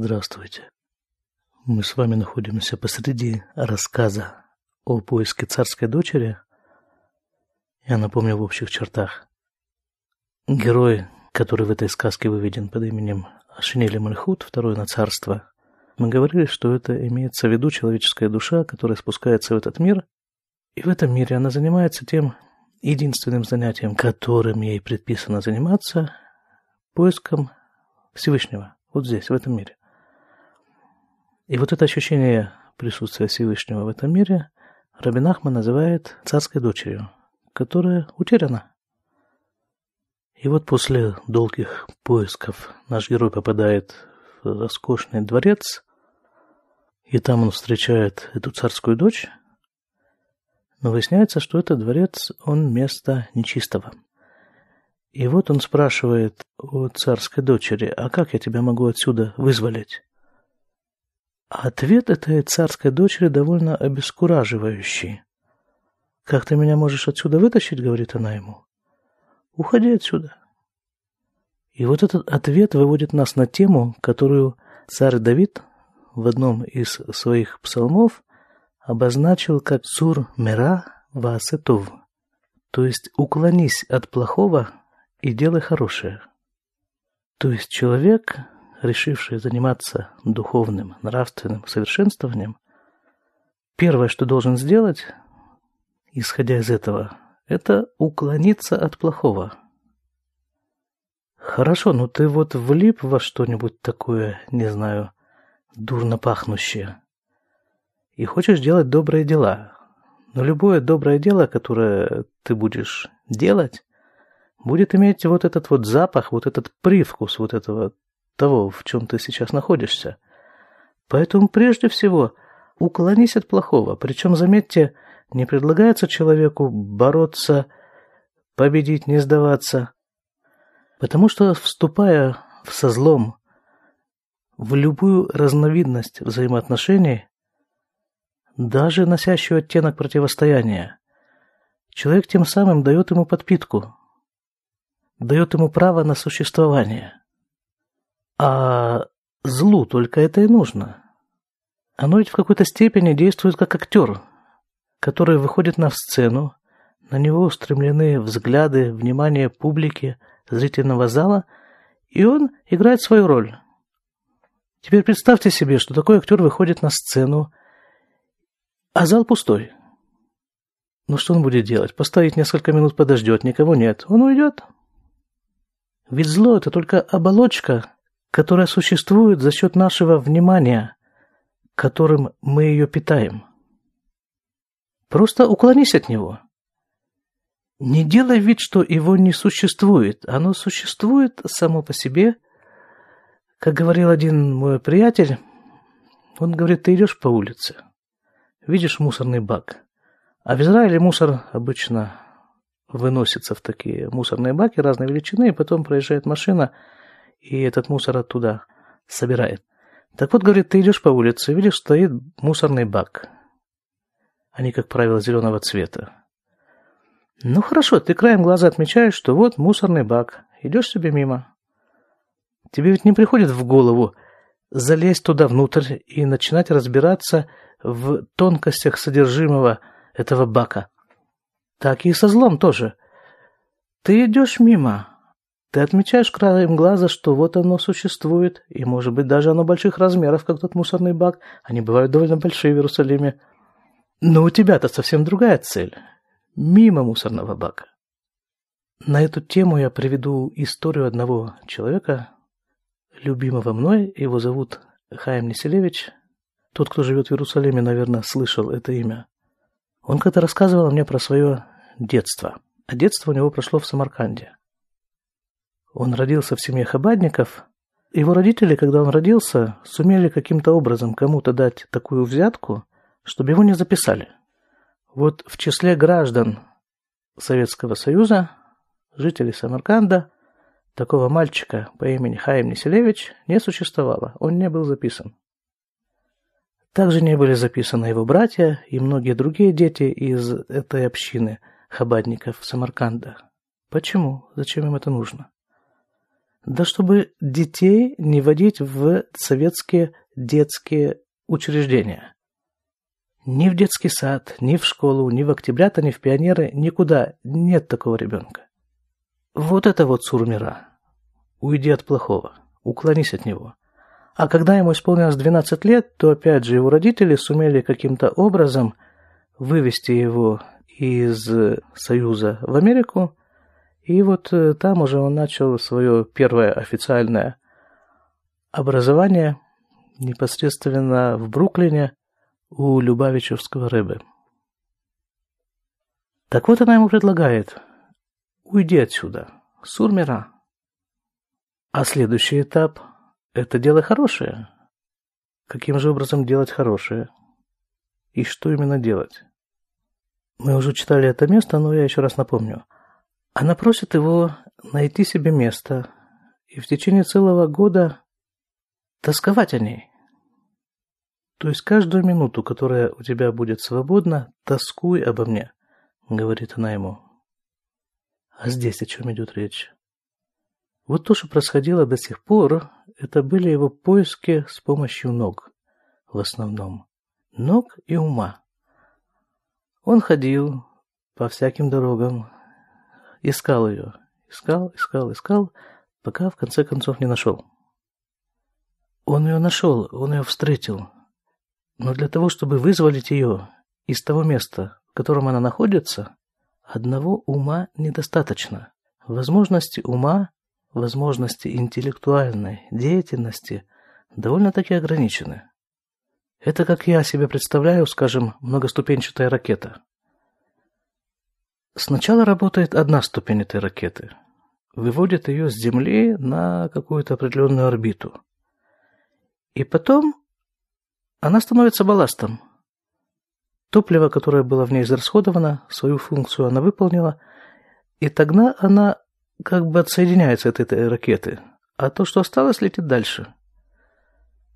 Здравствуйте. Мы с вами находимся посреди рассказа о поиске царской дочери. Я напомню в общих чертах. Герой, который в этой сказке выведен под именем Шинели Мальхут, второе на царство, мы говорили, что это имеется в виду человеческая душа, которая спускается в этот мир, и в этом мире она занимается тем единственным занятием, которым ей предписано заниматься, поиском Всевышнего, вот здесь, в этом мире. И вот это ощущение присутствия Всевышнего в этом мире Рабин Ахман называет царской дочерью, которая утеряна. И вот после долгих поисков наш герой попадает в роскошный дворец, и там он встречает эту царскую дочь, но выясняется, что этот дворец, он место нечистого. И вот он спрашивает у царской дочери, а как я тебя могу отсюда вызволить? Ответ этой царской дочери довольно обескураживающий. «Как ты меня можешь отсюда вытащить?» — говорит она ему. «Уходи отсюда». И вот этот ответ выводит нас на тему, которую царь Давид в одном из своих псалмов обозначил как «Цур мира ваасетов», то есть «уклонись от плохого и делай хорошее». То есть человек решивший заниматься духовным, нравственным совершенствованием, первое, что должен сделать, исходя из этого, это уклониться от плохого. Хорошо, но ты вот влип во что-нибудь такое, не знаю, дурно пахнущее, и хочешь делать добрые дела. Но любое доброе дело, которое ты будешь делать, будет иметь вот этот вот запах, вот этот привкус вот этого того, в чем ты сейчас находишься. Поэтому прежде всего уклонись от плохого. Причем, заметьте, не предлагается человеку бороться, победить, не сдаваться. Потому что, вступая в со злом, в любую разновидность взаимоотношений, даже носящую оттенок противостояния, человек тем самым дает ему подпитку, дает ему право на существование. А злу только это и нужно. Оно ведь в какой-то степени действует как актер, который выходит на сцену, на него устремлены взгляды, внимание публики, зрительного зала, и он играет свою роль. Теперь представьте себе, что такой актер выходит на сцену, а зал пустой. Ну что он будет делать? Поставить несколько минут подождет, никого нет. Он уйдет. Ведь зло – это только оболочка, которая существует за счет нашего внимания, которым мы ее питаем. Просто уклонись от него. Не делай вид, что его не существует. Оно существует само по себе. Как говорил один мой приятель, он говорит, ты идешь по улице, видишь мусорный бак. А в Израиле мусор обычно выносится в такие мусорные баки разной величины, и потом проезжает машина – и этот мусор оттуда собирает. Так вот, говорит, ты идешь по улице, видишь, стоит мусорный бак. Они, как правило, зеленого цвета. Ну хорошо, ты краем глаза отмечаешь, что вот мусорный бак. Идешь себе мимо. Тебе ведь не приходит в голову залезть туда внутрь и начинать разбираться в тонкостях содержимого этого бака. Так и со злом тоже. Ты идешь мимо, ты отмечаешь краем глаза, что вот оно существует, и, может быть, даже оно больших размеров, как тот мусорный бак. Они бывают довольно большие в Иерусалиме. Но у тебя-то совсем другая цель. Мимо мусорного бака. На эту тему я приведу историю одного человека, любимого мной. Его зовут Хаим Неселевич. Тот, кто живет в Иерусалиме, наверное, слышал это имя. Он когда рассказывал мне про свое детство. А детство у него прошло в Самарканде. Он родился в семье хабадников. Его родители, когда он родился, сумели каким-то образом кому-то дать такую взятку, чтобы его не записали. Вот в числе граждан Советского Союза, жителей Самарканда, такого мальчика по имени Хаим Неселевич не существовало, он не был записан. Также не были записаны его братья и многие другие дети из этой общины хабадников Самарканда. Почему? Зачем им это нужно? Да чтобы детей не водить в советские детские учреждения. Ни в детский сад, ни в школу, ни в октябрята, ни в пионеры, никуда нет такого ребенка. Вот это вот сурмира. Уйди от плохого, уклонись от него. А когда ему исполнилось 12 лет, то опять же его родители сумели каким-то образом вывести его из Союза в Америку, и вот э, там уже он начал свое первое официальное образование непосредственно в Бруклине у Любавичевского рыбы. Так вот она ему предлагает, уйди отсюда, Сурмира. А следующий этап – это дело хорошее. Каким же образом делать хорошее? И что именно делать? Мы уже читали это место, но я еще раз напомню. Она просит его найти себе место и в течение целого года тосковать о ней. То есть каждую минуту, которая у тебя будет свободна, тоскуй обо мне, говорит она ему. А здесь о чем идет речь? Вот то, что происходило до сих пор, это были его поиски с помощью ног, в основном. Ног и ума. Он ходил по всяким дорогам, искал ее, искал, искал, искал, пока в конце концов не нашел. Он ее нашел, он ее встретил. Но для того, чтобы вызволить ее из того места, в котором она находится, одного ума недостаточно. Возможности ума, возможности интеллектуальной деятельности довольно-таки ограничены. Это как я себе представляю, скажем, многоступенчатая ракета. Сначала работает одна ступень этой ракеты. Выводит ее с Земли на какую-то определенную орбиту. И потом она становится балластом. Топливо, которое было в ней израсходовано, свою функцию она выполнила, и тогда она как бы отсоединяется от этой ракеты, а то, что осталось, летит дальше.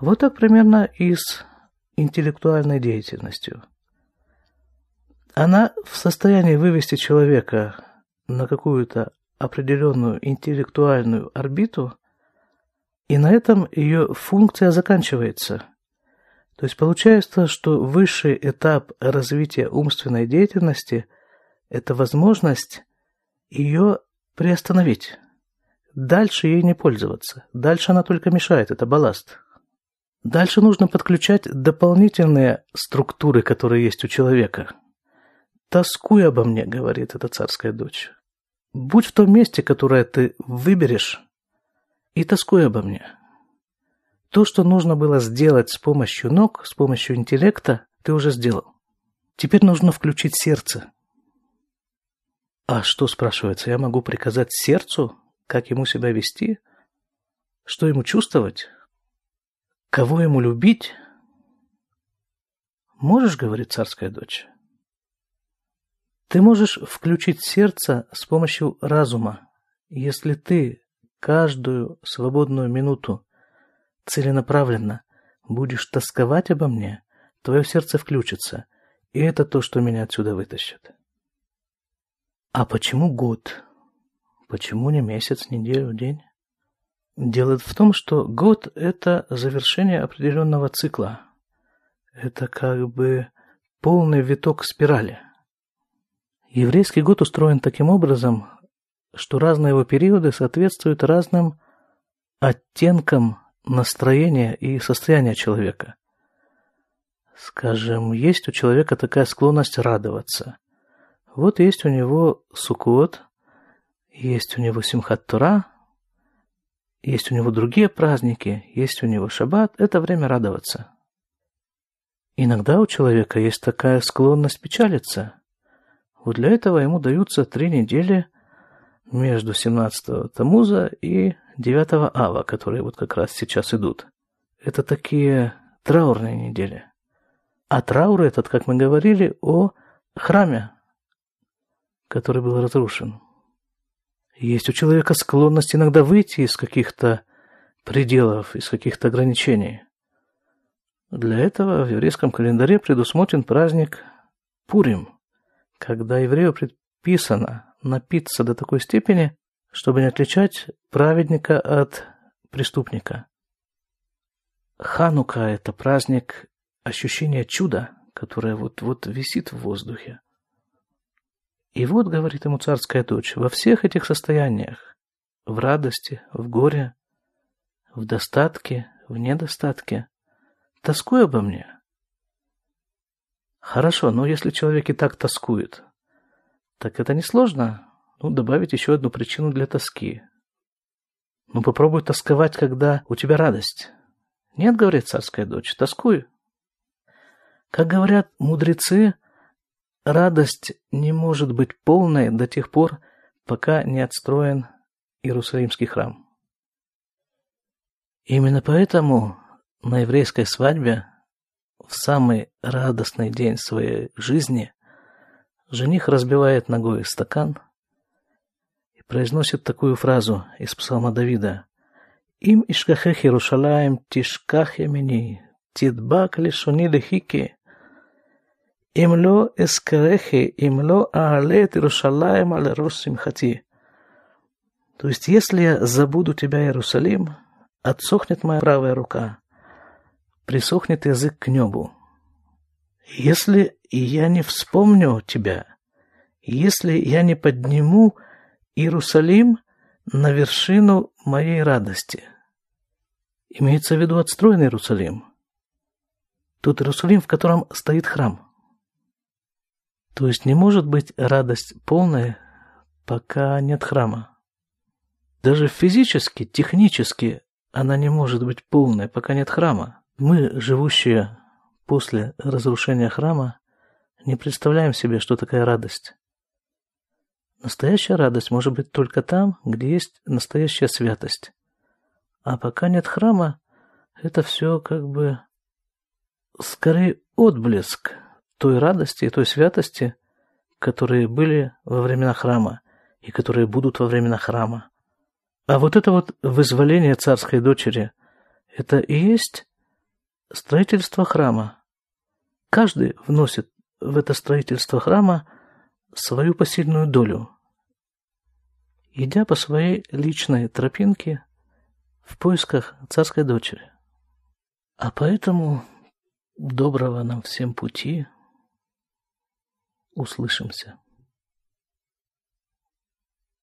Вот так примерно и с интеллектуальной деятельностью. Она в состоянии вывести человека на какую-то определенную интеллектуальную орбиту, и на этом ее функция заканчивается. То есть получается, что высший этап развития умственной деятельности – это возможность ее приостановить. Дальше ей не пользоваться. Дальше она только мешает, это балласт. Дальше нужно подключать дополнительные структуры, которые есть у человека. «Тоскуй обо мне», — говорит эта царская дочь. «Будь в том месте, которое ты выберешь, и тоскуй обо мне». То, что нужно было сделать с помощью ног, с помощью интеллекта, ты уже сделал. Теперь нужно включить сердце. А что, спрашивается, я могу приказать сердцу, как ему себя вести? Что ему чувствовать? Кого ему любить? Можешь, говорит царская дочь. Ты можешь включить сердце с помощью разума, если ты каждую свободную минуту целенаправленно будешь тосковать обо мне, твое сердце включится, и это то, что меня отсюда вытащит. А почему год? Почему не месяц, неделю, день? Дело в том, что год – это завершение определенного цикла. Это как бы полный виток спирали. Еврейский год устроен таким образом, что разные его периоды соответствуют разным оттенкам настроения и состояния человека. Скажем, есть у человека такая склонность радоваться. Вот есть у него Суккот, есть у него Симхат Тура – есть у него другие праздники, есть у него шаббат, это время радоваться. Иногда у человека есть такая склонность печалиться. Вот для этого ему даются три недели между 17-го Тамуза и 9 Ава, которые вот как раз сейчас идут. Это такие траурные недели. А траур этот, как мы говорили, о храме, который был разрушен. Есть у человека склонность иногда выйти из каких-то пределов, из каких-то ограничений. Для этого в еврейском календаре предусмотрен праздник Пурим, когда еврею предписано напиться до такой степени, чтобы не отличать праведника от преступника. Ханука – это праздник ощущения чуда, которое вот-вот висит в воздухе. И вот, говорит ему царская дочь, во всех этих состояниях, в радости, в горе, в достатке, в недостатке, тоскуй обо мне. Хорошо, но если человек и так тоскует, так это несложно, ну, добавить еще одну причину для тоски. Ну, попробуй тосковать, когда у тебя радость. Нет, говорит царская дочь, тоскуй. Как говорят мудрецы, Радость не может быть полной до тех пор, пока не отстроен Иерусалимский храм. Именно поэтому на еврейской свадьбе, в самый радостный день своей жизни жених разбивает ногой стакан и произносит такую фразу из псалма Давида. «Им ишкахех Иерушалаем тишках ямини, тидбак лишуни лихики, им ло эскарехи, им ло аалет Иерушалаем аль хати». То есть, если я забуду тебя, Иерусалим, отсохнет моя правая рука – присохнет язык к небу. Если я не вспомню тебя, если я не подниму Иерусалим на вершину моей радости. Имеется в виду отстроенный Иерусалим. Тот Иерусалим, в котором стоит храм. То есть не может быть радость полная, пока нет храма. Даже физически, технически она не может быть полной, пока нет храма. Мы, живущие после разрушения храма, не представляем себе, что такая радость. Настоящая радость может быть только там, где есть настоящая святость. А пока нет храма, это все как бы скорее отблеск той радости и той святости, которые были во времена храма и которые будут во времена храма. А вот это вот вызволение царской дочери, это и есть строительство храма. Каждый вносит в это строительство храма свою посильную долю, идя по своей личной тропинке в поисках царской дочери. А поэтому доброго нам всем пути – Услышимся.